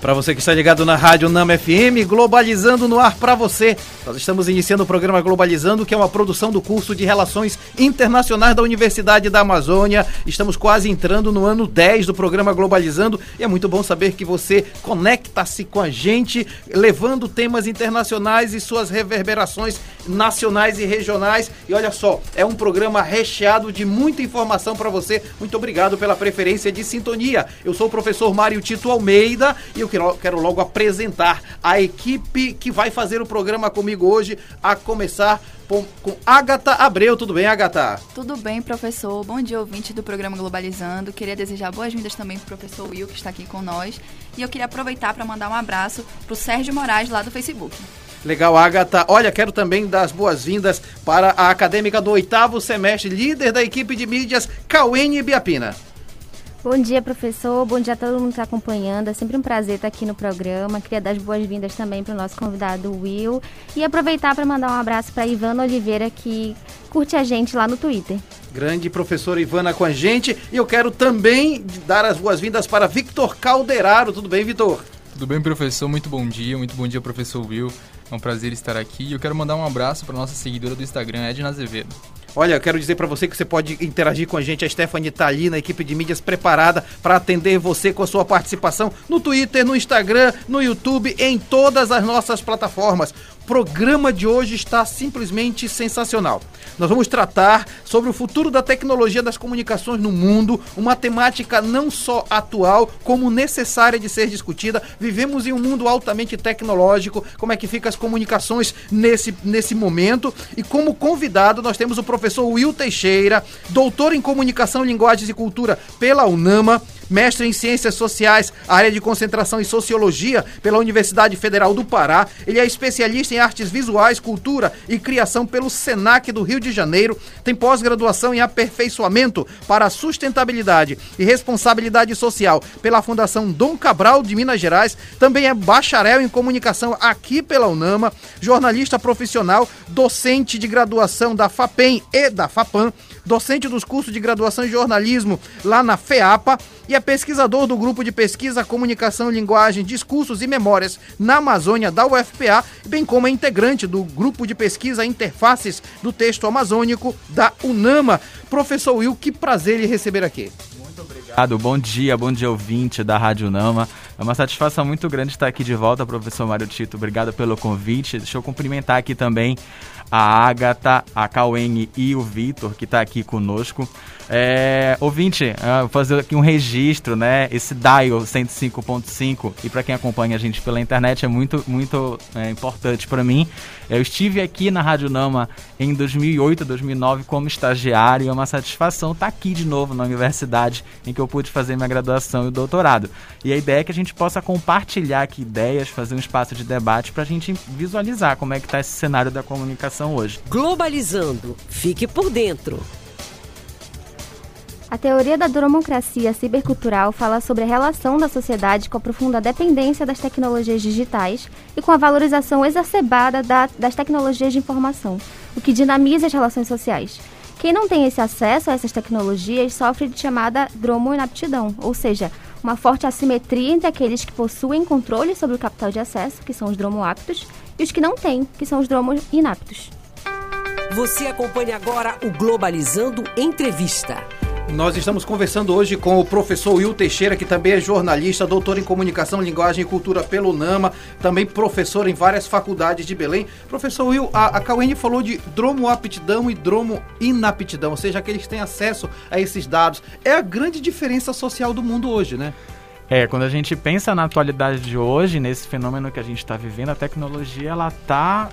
Para você que está ligado na Rádio Nama FM, Globalizando no ar para você. Nós estamos iniciando o programa Globalizando, que é uma produção do curso de Relações Internacionais da Universidade da Amazônia. Estamos quase entrando no ano 10 do programa Globalizando e é muito bom saber que você conecta-se com a gente, levando temas internacionais e suas reverberações nacionais e regionais. E olha só, é um programa recheado de muita informação para você. Muito obrigado pela preferência de sintonia. Eu sou o professor Mário Tito Almeida e eu quero, quero logo apresentar a equipe que vai fazer o programa comigo hoje, a começar com, com Agatha Abreu. Tudo bem, Agatha? Tudo bem, professor. Bom dia, ouvinte do programa Globalizando. Queria desejar boas-vindas também para o professor Will, que está aqui com nós. E eu queria aproveitar para mandar um abraço para o Sérgio Moraes, lá do Facebook. Legal, Agatha. Olha, quero também dar as boas-vindas para a acadêmica do oitavo semestre, líder da equipe de mídias, Cauene Biapina. Bom dia, professor. Bom dia a todo mundo que está acompanhando. É sempre um prazer estar aqui no programa. Queria dar as boas-vindas também para o nosso convidado Will. E aproveitar para mandar um abraço para Ivana Oliveira, que curte a gente lá no Twitter. Grande professora Ivana com a gente. E eu quero também dar as boas-vindas para Victor Calderaro. Tudo bem, Vitor? Tudo bem, professor? Muito bom dia. Muito bom dia, professor Will. É um prazer estar aqui. E eu quero mandar um abraço para nossa seguidora do Instagram, Edna Azevedo. Olha, eu quero dizer para você que você pode interagir com a gente. A Stephanie tá ali na equipe de mídias preparada para atender você com a sua participação no Twitter, no Instagram, no YouTube, em todas as nossas plataformas programa de hoje está simplesmente sensacional. Nós vamos tratar sobre o futuro da tecnologia das comunicações no mundo, uma temática não só atual, como necessária de ser discutida. Vivemos em um mundo altamente tecnológico, como é que ficam as comunicações nesse, nesse momento. E como convidado, nós temos o professor Will Teixeira, doutor em comunicação, linguagens e cultura pela UNAMA mestre em Ciências Sociais, área de concentração em Sociologia pela Universidade Federal do Pará. Ele é especialista em artes visuais, cultura e criação pelo SENAC do Rio de Janeiro. Tem pós-graduação em aperfeiçoamento para sustentabilidade e responsabilidade social pela Fundação Dom Cabral de Minas Gerais. Também é bacharel em comunicação aqui pela UNAMA, jornalista profissional, docente de graduação da FAPEM e da FAPAM docente dos cursos de graduação em jornalismo lá na FEAPA e é pesquisador do grupo de pesquisa Comunicação, Linguagem, Discursos e Memórias na Amazônia da UFPA, bem como é integrante do grupo de pesquisa Interfaces do Texto Amazônico da UNAMA. Professor Will, que prazer lhe receber aqui. Muito obrigado. Bom dia, bom dia ouvinte da Rádio Nama. É uma satisfação muito grande estar aqui de volta, professor Mário Tito. Obrigado pelo convite. Deixa eu cumprimentar aqui também a Agatha, a Cauene e o Vitor, que está aqui conosco. É, ouvinte, uh, vou fazer aqui um registro, né? Esse dial 105.5 e para quem acompanha a gente pela internet é muito, muito é, importante para mim. Eu estive aqui na Rádio Nama em 2008, 2009 como estagiário e é uma satisfação estar aqui de novo na universidade em que eu pude fazer minha graduação e o doutorado. E a ideia é que a gente possa compartilhar aqui ideias, fazer um espaço de debate para a gente visualizar como é que está esse cenário da comunicação hoje. Globalizando, fique por dentro. A teoria da democracia cibercultural fala sobre a relação da sociedade com a profunda dependência das tecnologias digitais e com a valorização exacerbada da, das tecnologias de informação, o que dinamiza as relações sociais. Quem não tem esse acesso a essas tecnologias sofre de chamada dromo-inaptidão, ou seja, uma forte assimetria entre aqueles que possuem controle sobre o capital de acesso, que são os dromo-aptos, e os que não têm, que são os dromo-inaptos. Você acompanha agora o Globalizando Entrevista. Nós estamos conversando hoje com o professor Will Teixeira, que também é jornalista, doutor em comunicação, linguagem e cultura pelo NAMA, também professor em várias faculdades de Belém. Professor Will, a, a Cauene falou de dromo-aptidão e dromo-inaptidão, ou seja, que têm acesso a esses dados. É a grande diferença social do mundo hoje, né? É, quando a gente pensa na atualidade de hoje, nesse fenômeno que a gente está vivendo, a tecnologia ela está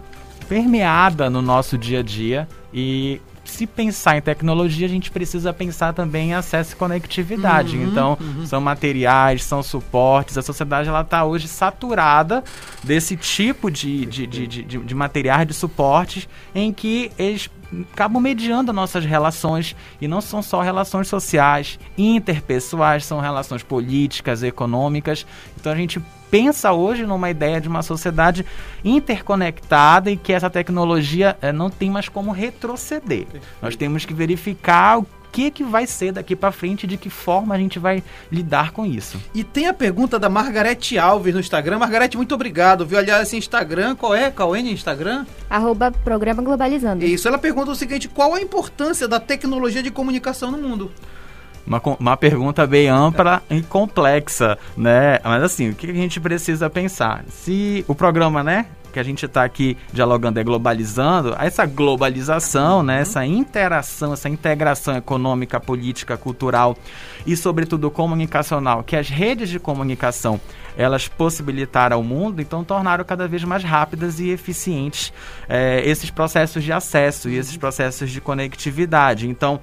permeada no nosso dia a dia e se pensar em tecnologia, a gente precisa pensar também em acesso e conectividade. Uhum, então, uhum. são materiais, são suportes. A sociedade está hoje saturada desse tipo de, de, de, de, de materiais, de suportes, em que eles acabam mediando nossas relações e não são só relações sociais, interpessoais, são relações políticas, econômicas. Então a gente pensa hoje numa ideia de uma sociedade interconectada e que essa tecnologia é, não tem mais como retroceder. Nós temos que verificar o que, que vai ser daqui para frente, de que forma a gente vai lidar com isso. E tem a pergunta da Margarete Alves no Instagram. Margarete, muito obrigado, viu? Aliás, esse Instagram, qual é? Qual é o Instagram? Arroba Programa Globalizando. Isso, ela pergunta o seguinte, qual a importância da tecnologia de comunicação no mundo? Uma, uma pergunta bem ampla e complexa, né? Mas assim, o que a gente precisa pensar? Se o programa, né, que a gente está aqui dialogando é globalizando, essa globalização, né, essa interação, essa integração econômica, política, cultural e, sobretudo, comunicacional, que as redes de comunicação elas possibilitaram ao mundo, então tornaram cada vez mais rápidas e eficientes é, esses processos de acesso e esses processos de conectividade. Então,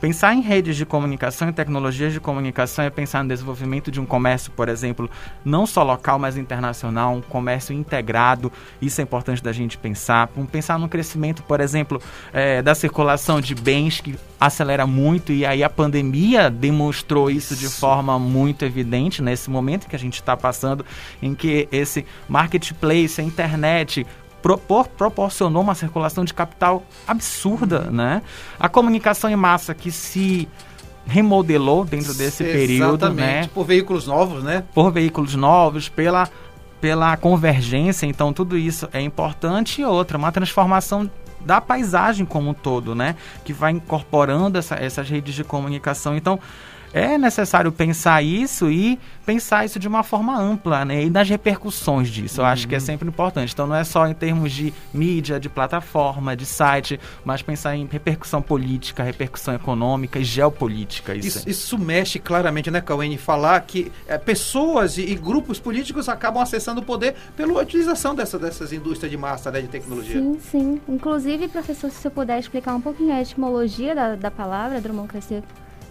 Pensar em redes de comunicação e tecnologias de comunicação é pensar no desenvolvimento de um comércio, por exemplo, não só local, mas internacional, um comércio integrado. Isso é importante da gente pensar. Pensar no crescimento, por exemplo, é, da circulação de bens que acelera muito e aí a pandemia demonstrou isso de forma muito evidente nesse momento que a gente está passando, em que esse marketplace, a internet, propor, proporcionou uma circulação de capital absurda, uhum. né? A comunicação em massa que se remodelou dentro desse período, né? Por veículos novos, né? Por veículos novos, pela pela convergência, então tudo isso é importante e outra, uma transformação da paisagem como um todo, né? Que vai incorporando essa, essas redes de comunicação. Então, é necessário pensar isso e pensar isso de uma forma ampla, né? E nas repercussões disso. Eu acho que é uhum. sempre importante. Então não é só em termos de mídia, de plataforma, de site, mas pensar em repercussão política, repercussão econômica e geopolítica. Isso, isso, isso mexe claramente, né, Cauene? Falar que é, pessoas e, e, grupos políticos acabam acessando o poder pela utilização dessa, dessas indústrias de massa, né, de tecnologia. Sim, sim. Inclusive, professor, se você puder explicar um pouquinho a etimologia da, da palavra democracia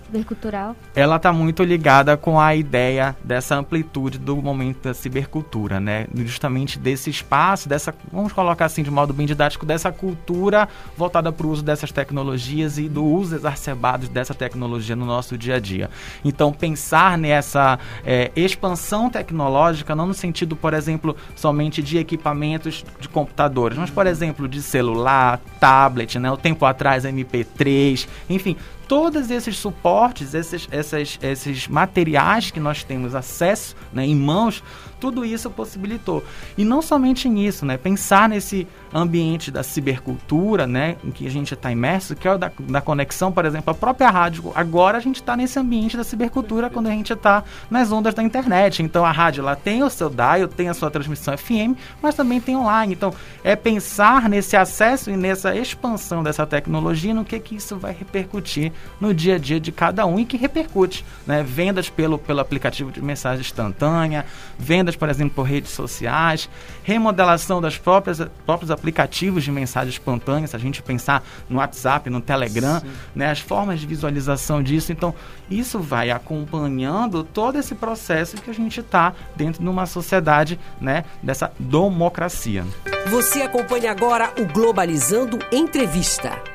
cibercultural? Ela está muito ligada com a ideia dessa amplitude do momento da cibercultura, né? Justamente desse espaço, dessa, vamos colocar assim de modo bem didático, dessa cultura voltada para o uso dessas tecnologias e do uso exacerbado dessa tecnologia no nosso dia a dia. Então, pensar nessa é, expansão tecnológica, não no sentido, por exemplo, somente de equipamentos de computadores, mas, por exemplo, de celular, tablet, né? O tempo atrás, MP3, enfim, todos esses suportes, esses, esses, esses materiais que nós temos acesso né, em mãos, tudo isso possibilitou. E não somente nisso, né? Pensar nesse ambiente da cibercultura, né? Em que a gente está imerso, que é o da, da conexão, por exemplo, a própria rádio. Agora a gente está nesse ambiente da cibercultura quando a gente está nas ondas da internet. Então a rádio lá tem o seu dial, tem a sua transmissão FM, mas também tem online. Então é pensar nesse acesso e nessa expansão dessa tecnologia, no que que isso vai repercutir no dia a dia de cada um e que repercute, né? Vendas pelo, pelo aplicativo de mensagem instantânea, vendas por exemplo, por redes sociais, remodelação das próprias próprios aplicativos de mensagens espontâneas, se a gente pensar no WhatsApp, no Telegram, né, as formas de visualização disso. Então, isso vai acompanhando todo esse processo que a gente está dentro de uma sociedade, né, dessa democracia. Você acompanha agora o Globalizando Entrevista.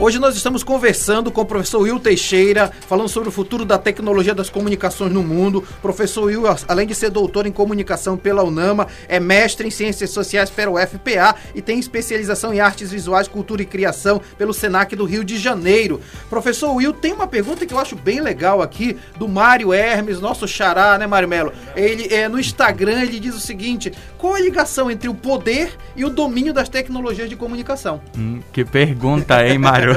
Hoje nós estamos conversando com o professor Will Teixeira, falando sobre o futuro da tecnologia das comunicações no mundo. Professor Will, além de ser doutor em comunicação pela UNAMA, é mestre em ciências sociais pela UFPA e tem especialização em artes visuais, cultura e criação pelo Senac do Rio de Janeiro. Professor Will, tem uma pergunta que eu acho bem legal aqui do Mário Hermes, nosso xará, né, Mário Melo? Ele é no Instagram, ele diz o seguinte: qual a ligação entre o poder e o domínio das tecnologias de comunicação? Hum, que pergunta, hein, Mário?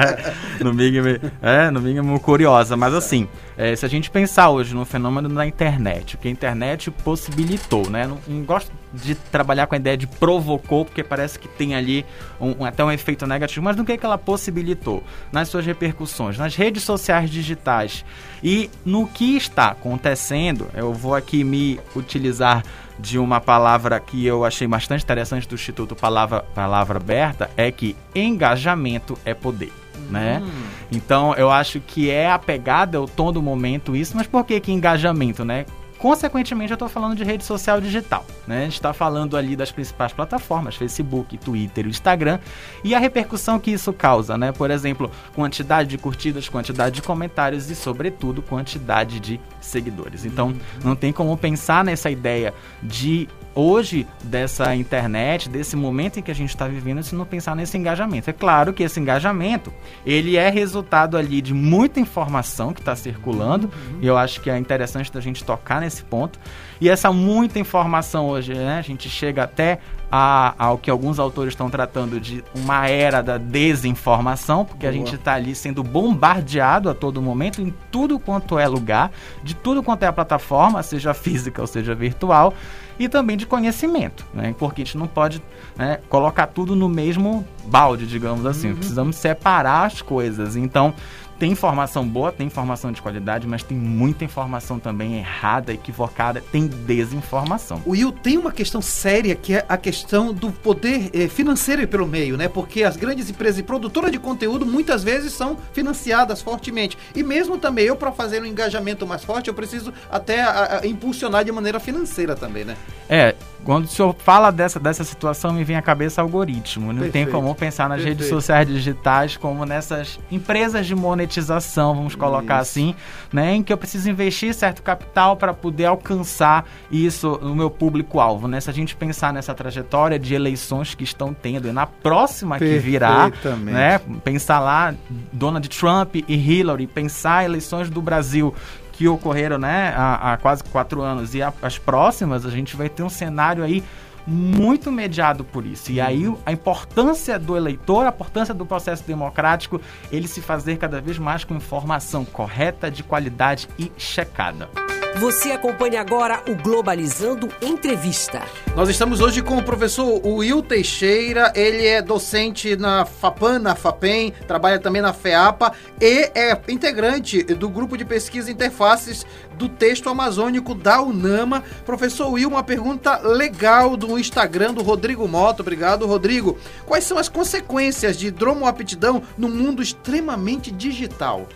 no mínimo, é, no mínimo curiosa. Mas assim, é, se a gente pensar hoje no fenômeno da internet, o que a internet possibilitou, né? Não, não, gosto de trabalhar com a ideia de provocou, porque parece que tem ali um, até um efeito negativo, mas no que, é que ela possibilitou? Nas suas repercussões, nas redes sociais digitais e no que está acontecendo, eu vou aqui me utilizar de uma palavra que eu achei bastante interessante do Instituto Palavra, palavra Aberta, é que engajamento é poder. Né? Hum. Então eu acho que é a pegada, é o tom do momento isso, mas por que que engajamento, né? Consequentemente, eu estou falando de rede social digital. Né? A gente está falando ali das principais plataformas, Facebook, Twitter Instagram, e a repercussão que isso causa, né? Por exemplo, quantidade de curtidas, quantidade de comentários e, sobretudo, quantidade de seguidores. Então, não tem como pensar nessa ideia de hoje dessa internet, desse momento em que a gente está vivendo, se não pensar nesse engajamento. É claro que esse engajamento ele é resultado ali de muita informação que está circulando uhum. e eu acho que é interessante da gente tocar nesse ponto. E essa muita informação hoje, né, a gente chega até a, ao que alguns autores estão tratando de uma era da desinformação, porque Boa. a gente está ali sendo bombardeado a todo momento em tudo quanto é lugar, de tudo quanto é a plataforma, seja física ou seja virtual e também de conhecimento, né? Porque a gente não pode né, colocar tudo no mesmo balde, digamos assim. Uhum. Precisamos separar as coisas. Então, tem informação boa, tem informação de qualidade, mas tem muita informação também errada, equivocada, tem desinformação. O Will tem uma questão séria que é a questão do poder eh, financeiro pelo meio, né? Porque as grandes empresas e produtoras de conteúdo muitas vezes são financiadas fortemente. E mesmo também eu, para fazer um engajamento mais forte, eu preciso até a, a, impulsionar de maneira financeira também, né? É, quando o senhor fala dessa, dessa situação, me vem à cabeça algoritmo. Não Perfeito. tem como pensar nas Perfeito. redes sociais digitais como nessas empresas de monetização, vamos colocar isso. assim, né? Em que eu preciso investir certo capital para poder alcançar isso no meu público-alvo, né? Se a gente pensar nessa trajetória de eleições que estão tendo e na próxima que virá, né? Pensar lá Donald Trump e Hillary, pensar eleições do Brasil que ocorreram né, há, há quase quatro anos e a, as próximas, a gente vai ter um cenário aí muito mediado por isso. E aí a importância do eleitor, a importância do processo democrático, ele se fazer cada vez mais com informação correta, de qualidade e checada. Você acompanha agora o Globalizando Entrevista. Nós estamos hoje com o professor Will Teixeira, ele é docente na FAPAN, na FAPEM, trabalha também na FEAPA e é integrante do grupo de pesquisa Interfaces do Texto Amazônico da UNAMA. Professor Will, uma pergunta legal do Instagram do Rodrigo Mota. Obrigado, Rodrigo. Quais são as consequências de dromoaptidão no mundo extremamente digital?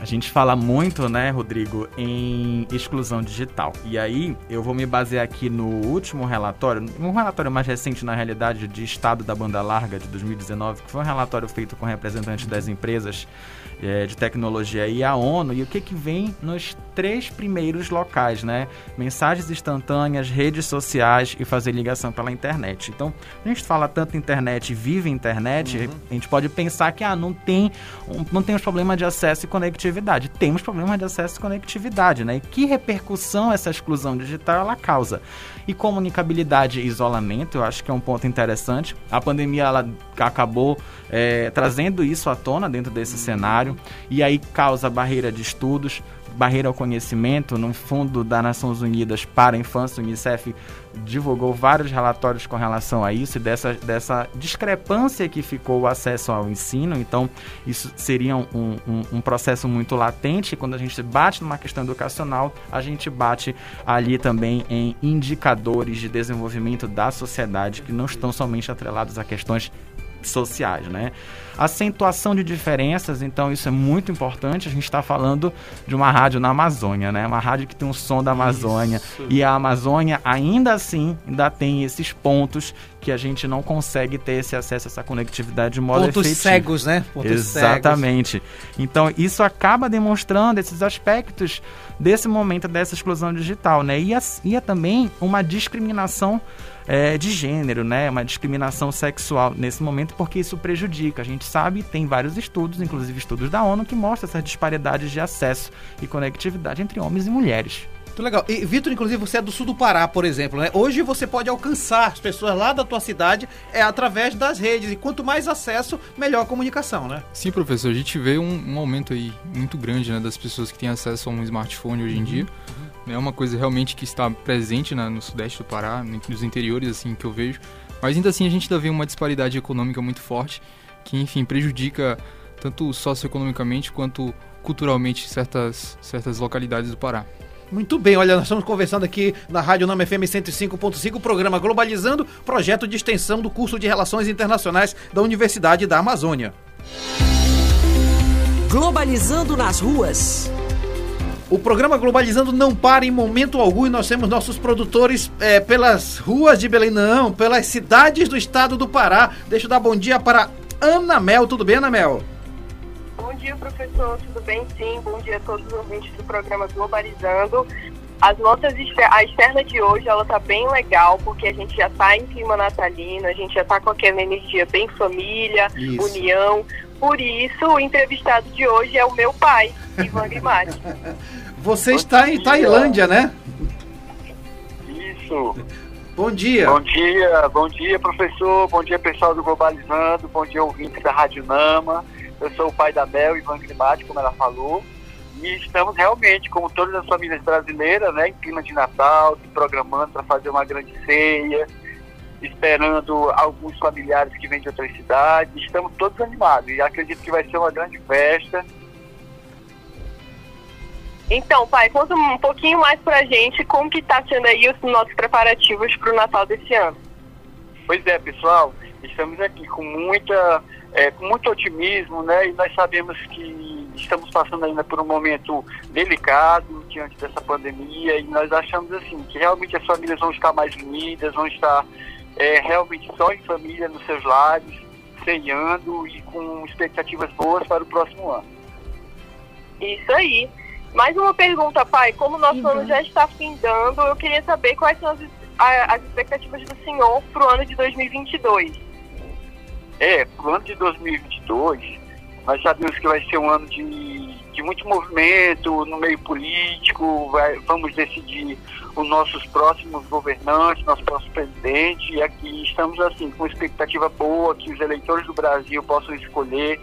A gente fala muito, né, Rodrigo, em exclusão digital. E aí eu vou me basear aqui no último relatório, um relatório mais recente, na realidade, de estado da banda larga de 2019, que foi um relatório feito com representantes das empresas é, de tecnologia e a ONU. E o que, que vem nos três primeiros locais, né? Mensagens instantâneas, redes sociais e fazer ligação pela internet. Então, a gente fala tanto internet, vive internet, uhum. a gente pode pensar que ah, não tem, não tem os problemas de acesso e conectividade conectividade. Temos problemas de acesso e conectividade, né? E que repercussão essa exclusão digital ela causa? E comunicabilidade e isolamento, eu acho que é um ponto interessante. A pandemia ela acabou é, trazendo isso à tona dentro desse cenário e aí causa barreira de estudos, barreira ao conhecimento, no Fundo das Nações Unidas para a Infância, o Unicef divulgou vários relatórios com relação a isso e dessa, dessa discrepância que ficou o acesso ao ensino. Então, isso seria um, um, um processo muito latente. Quando a gente bate numa questão educacional, a gente bate ali também em indicadores de desenvolvimento da sociedade que não estão somente atrelados a questões sociais, né? Acentuação de diferenças, então isso é muito importante. A gente está falando de uma rádio na Amazônia, né? Uma rádio que tem um som da Amazônia. Isso. E a Amazônia, ainda assim, ainda tem esses pontos que a gente não consegue ter esse acesso, essa conectividade de modo Pontos efetivo. cegos, né? Pontos Exatamente. Cegos. Então, isso acaba demonstrando esses aspectos desse momento dessa exclusão digital, né? E, a, e é também uma discriminação é, de gênero, né? Uma discriminação sexual nesse momento, porque isso prejudica. A gente sabe, tem vários estudos, inclusive estudos da ONU, que mostram essas disparidades de acesso e conectividade entre homens e mulheres. Muito legal. E, Vitor, inclusive, você é do sul do Pará, por exemplo, né? Hoje você pode alcançar as pessoas lá da tua cidade é, através das redes. E quanto mais acesso, melhor a comunicação, né? Sim, professor. A gente vê um, um aumento aí muito grande né, das pessoas que têm acesso a um smartphone hoje em uhum. dia. Uhum. É uma coisa realmente que está presente na, no sudeste do Pará, nos interiores, assim, que eu vejo. Mas ainda assim a gente ainda vê uma disparidade econômica muito forte, que, enfim, prejudica tanto socioeconomicamente quanto culturalmente certas, certas localidades do Pará. Muito bem, olha, nós estamos conversando aqui na Rádio Nama FM 105.5, programa Globalizando, projeto de extensão do curso de Relações Internacionais da Universidade da Amazônia. Globalizando nas ruas. O programa Globalizando não para em momento algum e nós temos nossos produtores é, pelas ruas de Belém, não, pelas cidades do estado do Pará. Deixa eu dar bom dia para Ana Mel. Tudo bem, Ana Mel? Bom dia, professor. Tudo bem? Sim. Bom dia a todos os ouvintes do programa Globalizando. As notas a externa de hoje ela tá bem legal porque a gente já está em clima natalino, a gente já está com aquela energia bem família, isso. união. Por isso, o entrevistado de hoje é o meu pai, Ivan Grimati. Você está em Tailândia, né? Isso. Bom dia. Bom dia, bom dia, professor. Bom dia, pessoal do Globalizando. Bom dia, ouvintes da Rádio Nama. Eu sou o pai da Mel, Ivan Grimati, como ela falou. E estamos realmente, como todas as famílias brasileiras, né, em clima de Natal, se programando para fazer uma grande ceia, esperando alguns familiares que vêm de outras cidades. Estamos todos animados e acredito que vai ser uma grande festa. Então, pai, conta um pouquinho mais pra gente como que está sendo aí os nossos preparativos para o Natal desse ano. Pois é, pessoal, estamos aqui com muita, é, com muito otimismo, né? E nós sabemos que estamos passando ainda por um momento delicado diante dessa pandemia e nós achamos assim que realmente as famílias vão estar mais unidas, vão estar é, realmente só em família nos seus lares, ceiando e com expectativas boas para o próximo ano. Isso aí. Mais uma pergunta, pai. Como o nosso uhum. ano já está findando, eu queria saber quais são as, as expectativas do senhor para o ano de 2022. É, para o ano de 2022, nós sabemos que vai ser um ano de, de muito movimento no meio político, vai, vamos decidir os nossos próximos governantes, nosso próximo presidente, e aqui estamos assim com expectativa boa que os eleitores do Brasil possam escolher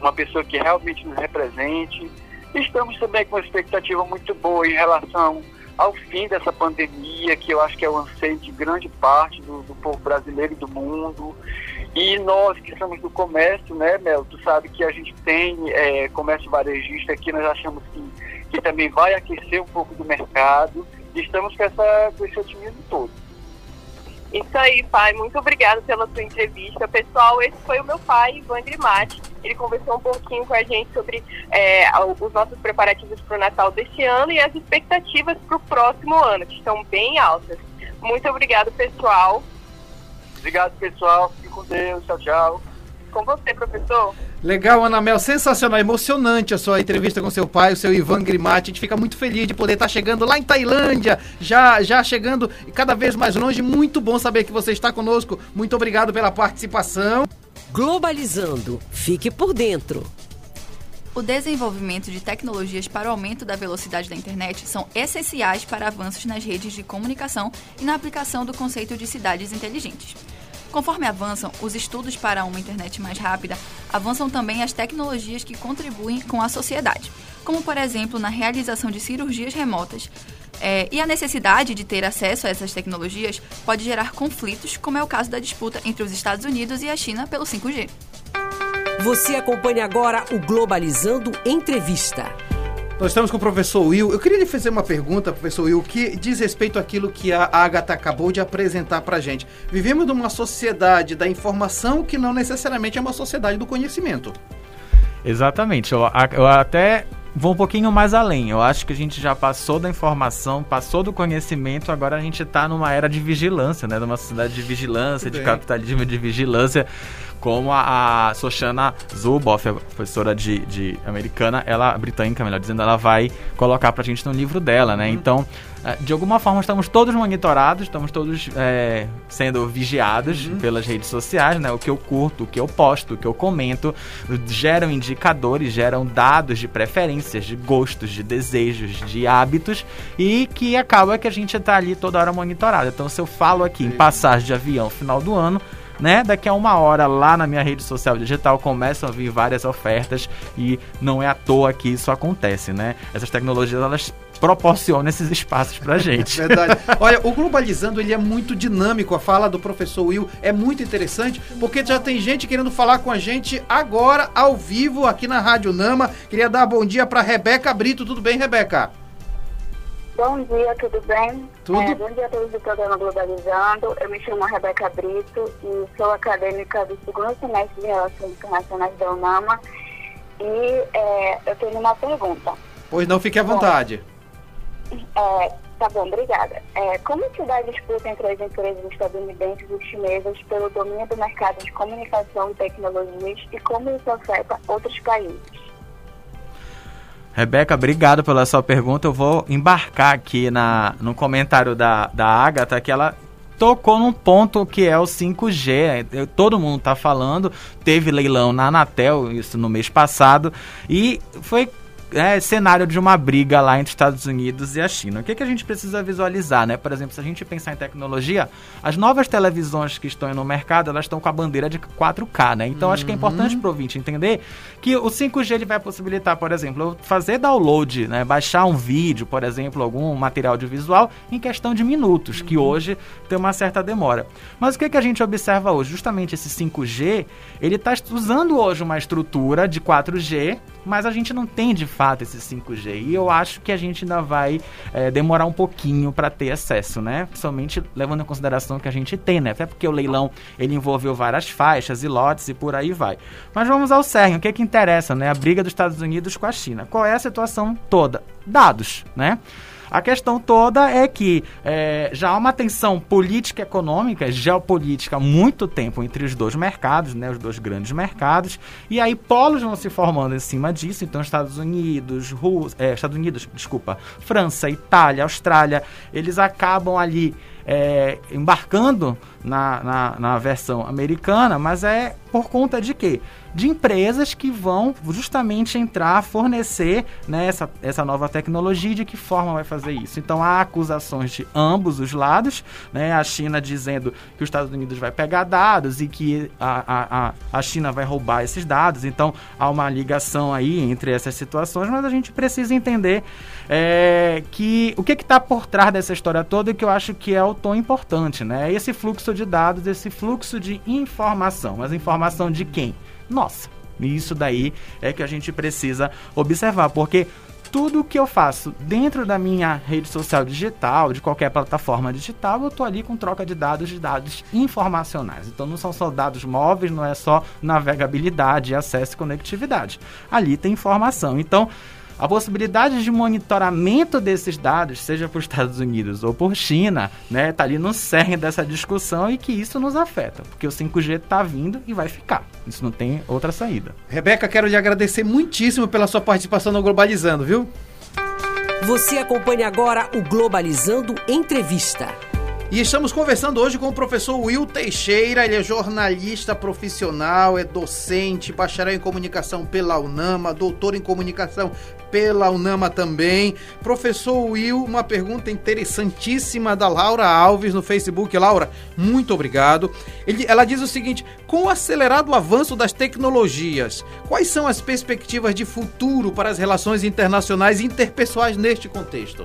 uma pessoa que realmente nos represente. Estamos também com uma expectativa muito boa em relação ao fim dessa pandemia, que eu acho que é o anseio de grande parte do, do povo brasileiro e do mundo. E nós que somos do comércio, né, Mel, tu sabe que a gente tem é, comércio varejista aqui, nós achamos que, que também vai aquecer um pouco do mercado e estamos com, essa, com esse otimismo todo. Isso aí, pai. Muito obrigada pela sua entrevista. Pessoal, esse foi o meu pai, Ivan Grimati. Ele conversou um pouquinho com a gente sobre é, os nossos preparativos para o Natal deste ano e as expectativas para o próximo ano, que estão bem altas. Muito obrigado, pessoal. Obrigado, pessoal. Fique com Deus. Tchau, tchau. Com você, professor. Legal, Ana Mel, sensacional, emocionante a sua entrevista com seu pai, o seu Ivan Grimati. A gente fica muito feliz de poder estar chegando lá em Tailândia, já, já chegando cada vez mais longe. Muito bom saber que você está conosco. Muito obrigado pela participação. Globalizando, fique por dentro. O desenvolvimento de tecnologias para o aumento da velocidade da internet são essenciais para avanços nas redes de comunicação e na aplicação do conceito de cidades inteligentes. Conforme avançam os estudos para uma internet mais rápida, avançam também as tecnologias que contribuem com a sociedade, como por exemplo na realização de cirurgias remotas. É, e a necessidade de ter acesso a essas tecnologias pode gerar conflitos, como é o caso da disputa entre os Estados Unidos e a China pelo 5G. Você acompanha agora o Globalizando Entrevista. Nós estamos com o professor Will. Eu queria lhe fazer uma pergunta, professor Will, que diz respeito àquilo que a Agatha acabou de apresentar para a gente. Vivemos numa sociedade da informação que não necessariamente é uma sociedade do conhecimento. Exatamente. Eu, eu até vou um pouquinho mais além. Eu acho que a gente já passou da informação, passou do conhecimento, agora a gente está numa era de vigilância, né? Numa sociedade de vigilância, de capitalismo de vigilância como a, a Soshana Zuboff, a professora de, de americana, ela, britânica, melhor dizendo, ela vai colocar pra gente no livro dela, né? Uhum. Então, de alguma forma, estamos todos monitorados, estamos todos é, sendo vigiados uhum. pelas redes sociais, né? O que eu curto, o que eu posto, o que eu comento, geram indicadores, geram dados de preferências, de gostos, de desejos, de hábitos e que acaba que a gente está ali toda hora monitorado. Então, se eu falo aqui em passagem de avião final do ano, né? Daqui a uma hora lá na minha rede social digital começam a vir várias ofertas e não é à toa que isso acontece, né? Essas tecnologias elas proporcionam esses espaços pra gente. Verdade. Olha, o Globalizando ele é muito dinâmico. A fala do professor Will é muito interessante, porque já tem gente querendo falar com a gente agora, ao vivo, aqui na Rádio Nama. Queria dar bom dia pra Rebeca Brito. Tudo bem, Rebeca? Bom dia, tudo bem? Tudo. É, bom dia a todos do programa Globalizando. Eu me chamo Rebeca Brito e sou acadêmica do segundo semestre de Relações Internacionais da UNAMA. E é, eu tenho uma pergunta. Pois não, fique à vontade. É, tá bom, obrigada. É, como se dá a disputa entre as empresas estadunidenses e chinesas pelo domínio do mercado de comunicação e tecnologias e como isso afeta outros países? Rebeca, obrigado pela sua pergunta. Eu vou embarcar aqui na, no comentário da, da Agatha, que ela tocou num ponto que é o 5G. Todo mundo está falando. Teve leilão na Anatel, isso no mês passado, e foi é, cenário de uma briga lá entre Estados Unidos e a China. O que, que a gente precisa visualizar, né? Por exemplo, se a gente pensar em tecnologia, as novas televisões que estão no mercado, elas estão com a bandeira de 4K, né? Então, uhum. acho que é importante para o ouvinte entender que o 5G ele vai possibilitar, por exemplo, fazer download, né? Baixar um vídeo, por exemplo, algum material audiovisual em questão de minutos, uhum. que hoje tem uma certa demora. Mas o que, que a gente observa hoje? Justamente esse 5G, ele está usando hoje uma estrutura de 4G mas a gente não tem de fato esse 5G. E eu acho que a gente ainda vai é, demorar um pouquinho para ter acesso, né? Principalmente levando em consideração que a gente tem, né? Até porque o leilão ele envolveu várias faixas e lotes e por aí vai. Mas vamos ao cerne, o que é que interessa, né? A briga dos Estados Unidos com a China. Qual é a situação toda? Dados, né? A questão toda é que é, já há uma tensão política, econômica, geopolítica há muito tempo entre os dois mercados, né, os dois grandes mercados, e aí polos vão se formando em cima disso. Então, Estados Unidos, Rússia, é, Estados Unidos, desculpa, França, Itália, Austrália, eles acabam ali é, embarcando na, na, na, versão americana, mas é por conta de quê? De empresas que vão justamente entrar, fornecer né, essa, essa nova tecnologia de que forma vai fazer isso. Então há acusações de ambos os lados, né, a China dizendo que os Estados Unidos vai pegar dados e que a, a, a China vai roubar esses dados. Então há uma ligação aí entre essas situações, mas a gente precisa entender é, que o que está por trás dessa história toda e que eu acho que é o tom importante, né? Esse fluxo de dados, esse fluxo de informação. Mas informação de quem? Nossa. E isso daí é que a gente precisa observar, porque tudo que eu faço dentro da minha rede social digital, de qualquer plataforma digital, eu estou ali com troca de dados, de dados informacionais. Então não são só dados móveis, não é só navegabilidade, acesso e conectividade. Ali tem informação. Então, a possibilidade de monitoramento desses dados, seja por Estados Unidos ou por China, né, tá ali no cerne dessa discussão e que isso nos afeta, porque o 5G está vindo e vai ficar. Isso não tem outra saída. Rebeca, quero lhe agradecer muitíssimo pela sua participação no Globalizando, viu? Você acompanha agora o Globalizando Entrevista. E estamos conversando hoje com o professor Will Teixeira, ele é jornalista profissional, é docente, bacharel em comunicação pela UNAMA, doutor em comunicação pela UNAMA também. Professor Will, uma pergunta interessantíssima da Laura Alves no Facebook. Laura, muito obrigado. Ele, ela diz o seguinte: com o acelerado avanço das tecnologias, quais são as perspectivas de futuro para as relações internacionais e interpessoais neste contexto?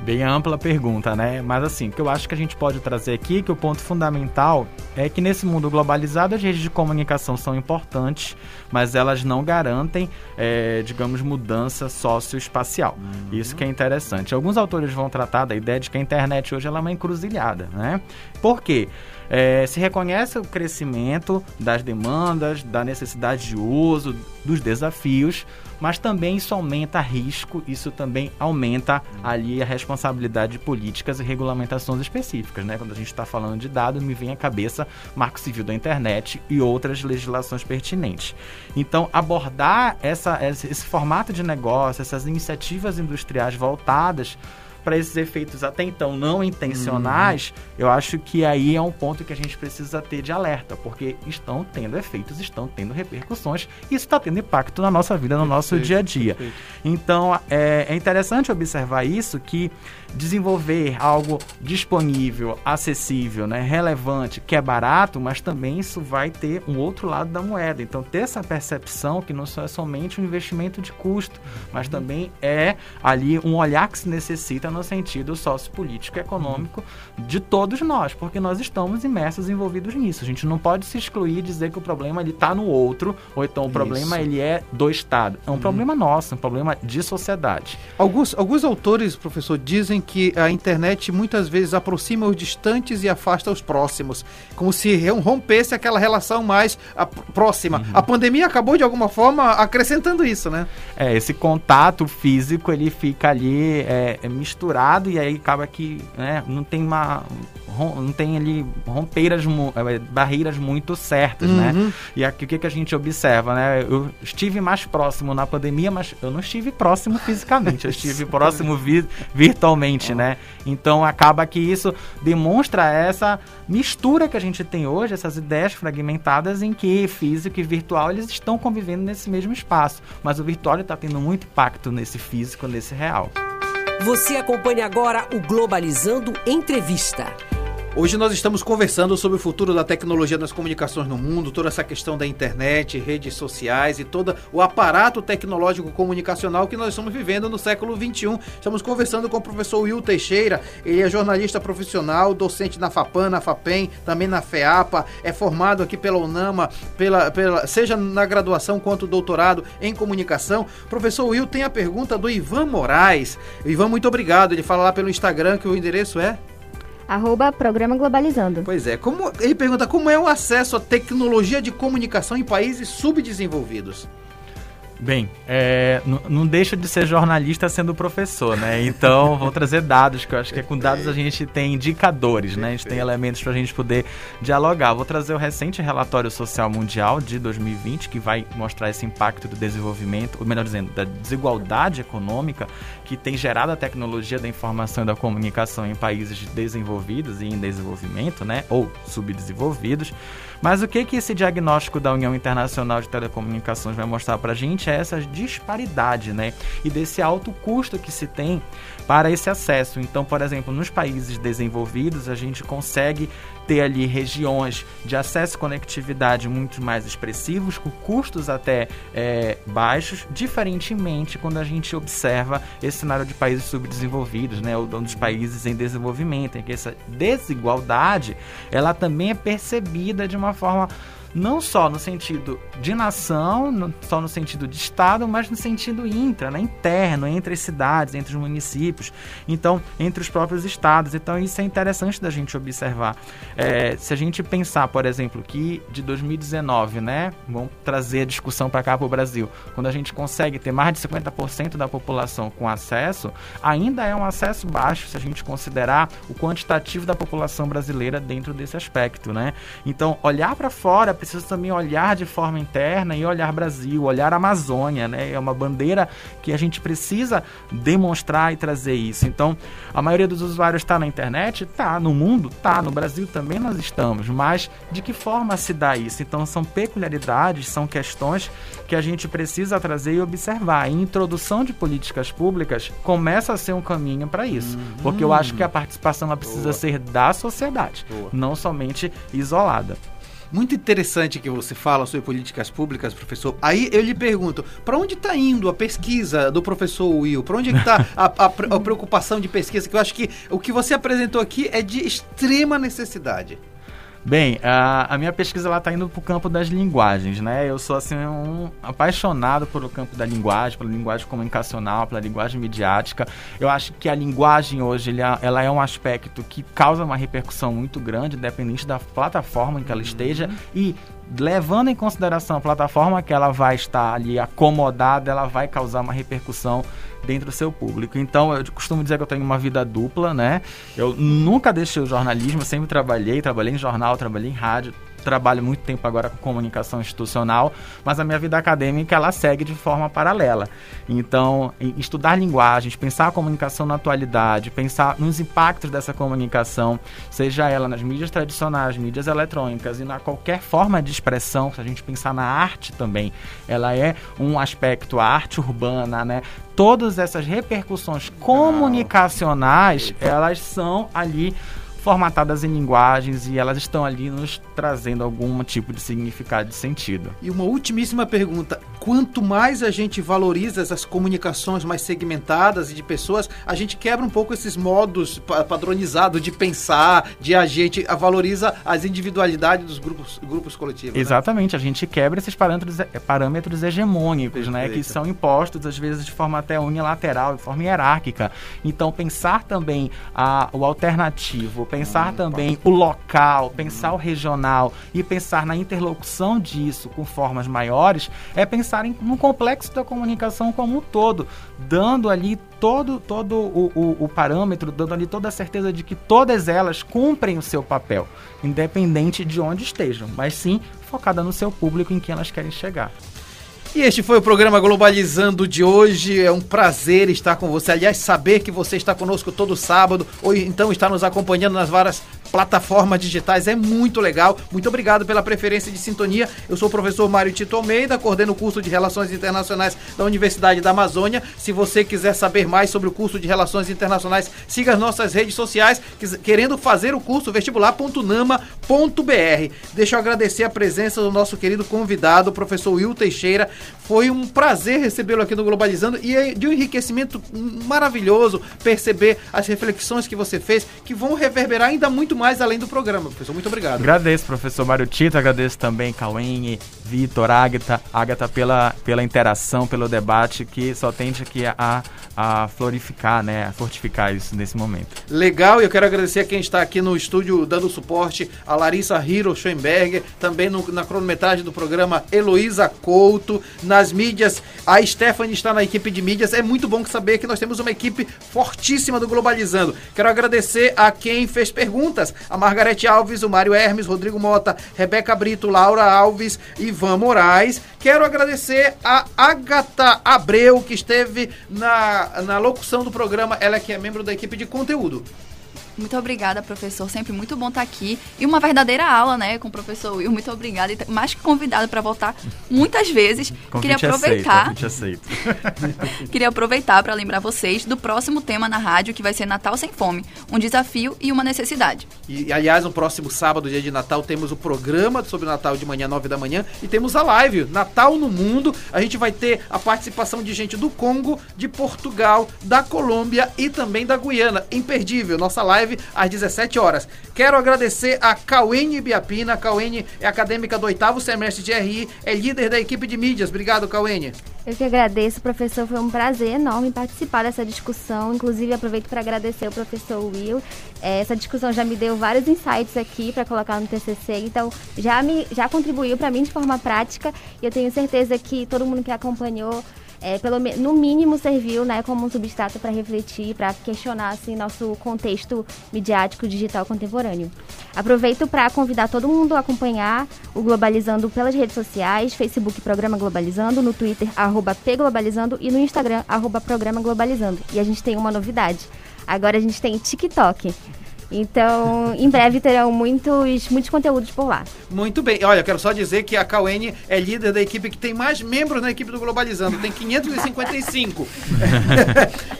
Bem ampla pergunta, né? Mas assim, o que eu acho que a gente pode trazer aqui, que o ponto fundamental é que nesse mundo globalizado as redes de comunicação são importantes, mas elas não garantem, é, digamos, mudança socioespacial. Uhum. Isso que é interessante. Alguns autores vão tratar da ideia de que a internet hoje ela é uma encruzilhada, né? Por quê? É, se reconhece o crescimento das demandas, da necessidade de uso, dos desafios, mas também isso aumenta risco, isso também aumenta ali a responsabilidade de políticas e regulamentações específicas, né? Quando a gente está falando de dados, me vem à cabeça Marco Civil da Internet e outras legislações pertinentes. Então, abordar essa, esse formato de negócio, essas iniciativas industriais voltadas para esses efeitos até então não intencionais, uhum. eu acho que aí é um ponto que a gente precisa ter de alerta, porque estão tendo efeitos, estão tendo repercussões, e isso está tendo impacto na nossa vida, no perfeito, nosso dia a dia. Perfeito. Então, é, é interessante observar isso, que desenvolver algo disponível, acessível, né, relevante, que é barato, mas também isso vai ter um outro lado da moeda. Então, ter essa percepção que não é somente um investimento de custo, mas uhum. também é ali um olhar que se necessita no sentido sociopolítico e econômico de todos nós, porque nós estamos imersos, envolvidos nisso. A gente não pode se excluir e dizer que o problema ele está no outro, ou então o problema Isso. ele é do Estado. É um Uhum. problema nosso, um problema de sociedade. Alguns, alguns autores, professor, dizem que a internet muitas vezes aproxima os distantes e afasta os próximos, como se rom- rompesse aquela relação mais próxima. A pandemia acabou de alguma forma acrescentando isso, né? É, esse contato físico ele fica ali é, é misturado e aí acaba que né, não tem uma não tem ali rompeiras é, barreiras muito certas, né? Uhum. E aqui o que, que a gente observa, né? Eu estive mais próximo na pandemia, mas eu não estive próximo fisicamente, eu estive próximo vi- virtualmente, né? Então acaba que isso demonstra essa mistura que a gente tem hoje, essas ideias fragmentadas em que físico e virtual eles estão convivendo nesse mesmo espaço, mas o virtual está tendo muito impacto nesse físico, nesse real. Você acompanha agora o Globalizando Entrevista. Hoje nós estamos conversando sobre o futuro da tecnologia nas comunicações no mundo, toda essa questão da internet, redes sociais e todo o aparato tecnológico comunicacional que nós estamos vivendo no século XXI. Estamos conversando com o professor Will Teixeira, ele é jornalista profissional, docente na FAPAN, na FAPEM, também na FEAPA, é formado aqui pela UNAMA, pela, pela, seja na graduação quanto doutorado em comunicação. Professor Will tem a pergunta do Ivan Moraes. Ivan, muito obrigado. Ele fala lá pelo Instagram que o endereço é... Arroba Programa Globalizando. Pois é, como, ele pergunta como é o acesso à tecnologia de comunicação em países subdesenvolvidos. Bem, é, não deixa de ser jornalista sendo professor, né? Então, vou trazer dados, que eu acho que é com dados a gente tem indicadores, né? A gente tem elementos para a gente poder dialogar. Vou trazer o recente relatório social mundial de 2020, que vai mostrar esse impacto do desenvolvimento, ou melhor dizendo, da desigualdade econômica que tem gerado a tecnologia da informação e da comunicação em países desenvolvidos e em desenvolvimento, né? Ou subdesenvolvidos. Mas o que que esse diagnóstico da União Internacional de Telecomunicações vai mostrar para a gente é essa disparidade, né? E desse alto custo que se tem para esse acesso. Então, por exemplo, nos países desenvolvidos, a gente consegue ter ali regiões de acesso e conectividade muito mais expressivos, com custos até é, baixos, diferentemente quando a gente observa esse cenário de países subdesenvolvidos, né, ou dos países em desenvolvimento, em que essa desigualdade ela também é percebida de uma forma não só no sentido de nação, só no sentido de estado, mas no sentido intra, né, interno, entre as cidades, entre os municípios, então entre os próprios estados. Então isso é interessante da gente observar. É, se a gente pensar, por exemplo, que de 2019, né, vamos trazer a discussão para cá para o Brasil, quando a gente consegue ter mais de 50% da população com acesso, ainda é um acesso baixo se a gente considerar o quantitativo da população brasileira dentro desse aspecto, né? Então olhar para fora também olhar de forma interna e olhar Brasil, olhar Amazônia, né? É uma bandeira que a gente precisa demonstrar e trazer isso. Então, a maioria dos usuários está na internet? Tá. No mundo? Tá. No Brasil também nós estamos. Mas de que forma se dá isso? Então, são peculiaridades, são questões que a gente precisa trazer e observar. A introdução de políticas públicas começa a ser um caminho para isso. Porque eu acho que a participação ela precisa Boa. ser da sociedade, Boa. não somente isolada. Muito interessante que você fala sobre políticas públicas, professor. Aí eu lhe pergunto, para onde está indo a pesquisa do professor Will? Para onde está a, a a preocupação de pesquisa? Que eu acho que o que você apresentou aqui é de extrema necessidade. Bem, a, a minha pesquisa ela tá indo pro campo das linguagens, né? Eu sou assim um apaixonado pelo campo da linguagem, pela linguagem comunicacional, pela linguagem midiática. Eu acho que a linguagem hoje é- ela é um aspecto que causa uma repercussão muito grande, independente da plataforma em que ela esteja e levando em consideração a plataforma que ela vai estar ali acomodada, ela vai causar uma repercussão dentro do seu público. Então, eu costumo dizer que eu tenho uma vida dupla, né? Eu nunca deixei o jornalismo, sempre trabalhei, trabalhei em jornal, trabalhei em rádio, trabalho muito tempo agora com comunicação institucional, mas a minha vida acadêmica ela segue de forma paralela. Então, estudar linguagens, pensar a comunicação na atualidade, pensar nos impactos dessa comunicação, seja ela nas mídias tradicionais, mídias eletrônicas e na qualquer forma de expressão, se a gente pensar na arte também, ela é um aspecto, a arte urbana, né? Todas essas repercussões comunicacionais, elas são ali formatadas em linguagens e elas estão ali nos trazendo algum tipo de significado de sentido. E uma ultimíssima pergunta: quanto mais a gente valoriza essas comunicações mais segmentadas e de pessoas, a gente quebra um pouco esses modos padronizados de pensar, de a gente valoriza as individualidades dos grupos, grupos coletivos. Né? Exatamente, né? a gente quebra esses parâmetros, parâmetros hegemônicos, né, que são impostos às vezes de forma até unilateral, de forma hierárquica. Então pensar também a, o alternativo, pensar também o local, pensar o regional e pensar na interlocução disso com formas maiores é pensar em, no complexo da comunicação como um todo, dando ali todo, todo o, o, o, parâmetro, dando ali toda a certeza de que todas elas cumprem o seu papel, independente de onde estejam, mas sim focada no seu público em quem elas querem chegar. E este foi o programa Globalizando de hoje. É um prazer estar com você. Aliás, saber que você está conosco todo sábado ou então está nos acompanhando nas várias plataformas digitais é muito legal. Muito obrigado pela preferência de sintonia. Eu sou o professor Mário Tito Almeida, coordeno o curso de Relações Internacionais da Universidade da Amazônia. Se você quiser saber mais sobre o curso de Relações Internacionais, siga as nossas redes sociais, querendo fazer o curso vestibular.nama.br. Deixa eu agradecer a presença do nosso querido convidado, o professor Will Teixeira. Foi um prazer recebê-lo aqui no Globalizando e é de um enriquecimento maravilhoso perceber as reflexões que você fez, que vão reverberar ainda muito mais além do programa, professor. Muito obrigado. Agradeço, professor Mário Tito, agradeço também Cauene, Vitor, Agatha, Agatha pela, pela interação, pelo debate que só tende aqui a, a florificar, né, a fortificar isso nesse momento. Legal, e eu quero agradecer a quem está aqui no estúdio dando suporte, a Larissa Hiro Schoenberger, também no, na cronometragem do programa Heloísa Couto, nas mídias, a Stephanie está na equipe de mídias. É muito bom saber que nós temos uma equipe fortíssima do Globalizando. Quero agradecer a quem fez perguntas, a Margarete Alves, o Mário Hermes, Rodrigo Mota, Rebeca Brito, Laura Alves, Ivan Moraes. Quero agradecer a Agatha Abreu, que esteve na, na locução do programa, ela que é membro da equipe de conteúdo. Muito obrigada, professor. Sempre muito bom estar aqui. E uma verdadeira aula, né, com o professor Will. Muito obrigada. E mais que convidado para voltar muitas vezes. Convite Queria aproveitar. Aceito, Queria aproveitar para lembrar vocês do próximo tema na rádio, que vai ser Natal Sem Fome. Um desafio e uma necessidade. E, aliás, no próximo sábado, dia de Natal, temos o programa sobre o Natal de manhã, 9 da manhã. E temos a live, Natal no Mundo. A gente vai ter a participação de gente do Congo, de Portugal, da Colômbia e também da Guiana. Imperdível. Nossa live live às 17 horas. Quero agradecer a Cauene Biapina. Cauene é acadêmica do oitavo semestre de RI, é líder da equipe de mídias. Obrigado, Cauene. Eu que agradeço, professor. Foi um prazer enorme participar dessa discussão. Inclusive, aproveito para agradecer ao professor Will. É, essa discussão já me deu vários insights aqui para colocar no TCC. Então, já, me, já contribuiu para mim de forma prática. E eu tenho certeza que todo mundo que acompanhou é, pelo, no mínimo serviu né, como um substrato para refletir, para questionar assim, nosso contexto midiático digital contemporâneo. Aproveito para convidar todo mundo a acompanhar o Globalizando pelas redes sociais, Facebook Programa Globalizando, no Twitter, arroba pglobalizando e no Instagram, arroba Programa Globalizando. E a gente tem uma novidade. Agora a gente tem TikTok. Então, em breve terão muitos, muitos conteúdos por lá. Muito bem. Olha, quero só dizer que a Cauene é líder da equipe que tem mais membros na equipe do Globalizando. Tem 555.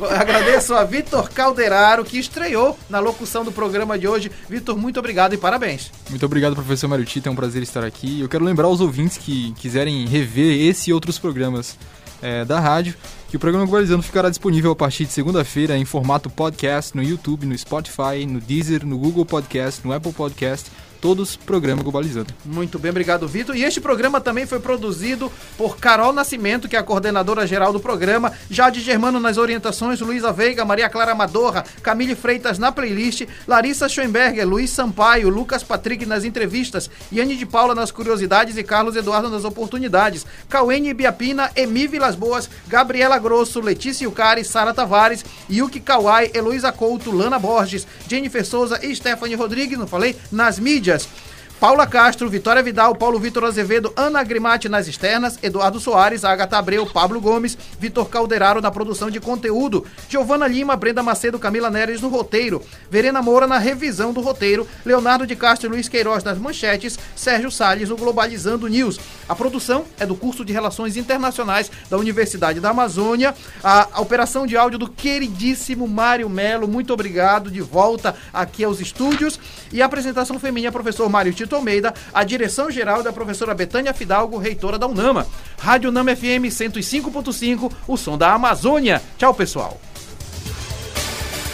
Agradeço a Vitor Calderaro, que estreou na locução do programa de hoje. Vitor, muito obrigado e parabéns. Muito obrigado, professor Mário Tita. É um prazer estar aqui. Eu quero lembrar aos ouvintes que quiserem rever esse e outros programas é, da rádio que o programa Globalizando ficará disponível a partir de segunda-feira em formato podcast no YouTube, no Spotify, no Deezer, no Google Podcast, no Apple Podcast todos programa Globalizando. Muito bem, obrigado, Vitor. E este programa também foi produzido por Carol Nascimento, que é a coordenadora geral do programa, Jade Germano nas orientações, Luísa Veiga, Maria Clara Madorra, Camille Freitas na playlist, Larissa Schoenberger, Luiz Sampaio, Lucas Patrick nas entrevistas, Yane de Paula nas curiosidades e Carlos Eduardo nas oportunidades, Cauene Biapina, Emi Vilas Boas, Gabriela Grosso, Letícia Yucari, Sara Tavares, Yuki Kawai, Heloísa Couto, Lana Borges, Jennifer Souza e Stephanie Rodrigues, não falei? Nas mídias mídias. Paula Castro, Vitória Vidal, Paulo Vitor Azevedo, Ana Grimati nas externas, Eduardo Soares, Agatha Abreu, Pablo Gomes, Vitor Calderaro na produção de conteúdo, Giovana Lima, Brenda Macedo, Camila Neres no roteiro, Verena Moura na revisão do roteiro, Leonardo de Castro e Luiz Queiroz nas manchetes, Sérgio Salles no Globalizando News. A produção é do curso de Relações Internacionais da Universidade da Amazônia, a, operação de áudio do queridíssimo Mário Melo, muito obrigado, de volta aqui aos estúdios, e a apresentação feminina, professor Mário Tito Almeida, a direção geral da professora Betânia Fidalgo, reitora da UNAMA. Rádio UNAMA FM 105.5, o som da Amazônia. Tchau, pessoal.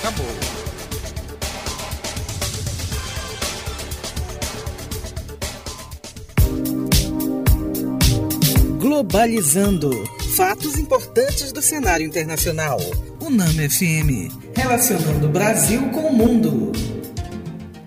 Acabou. Globalizando. Fatos importantes do cenário internacional. UNAM FM. Relacionando o Brasil com o mundo.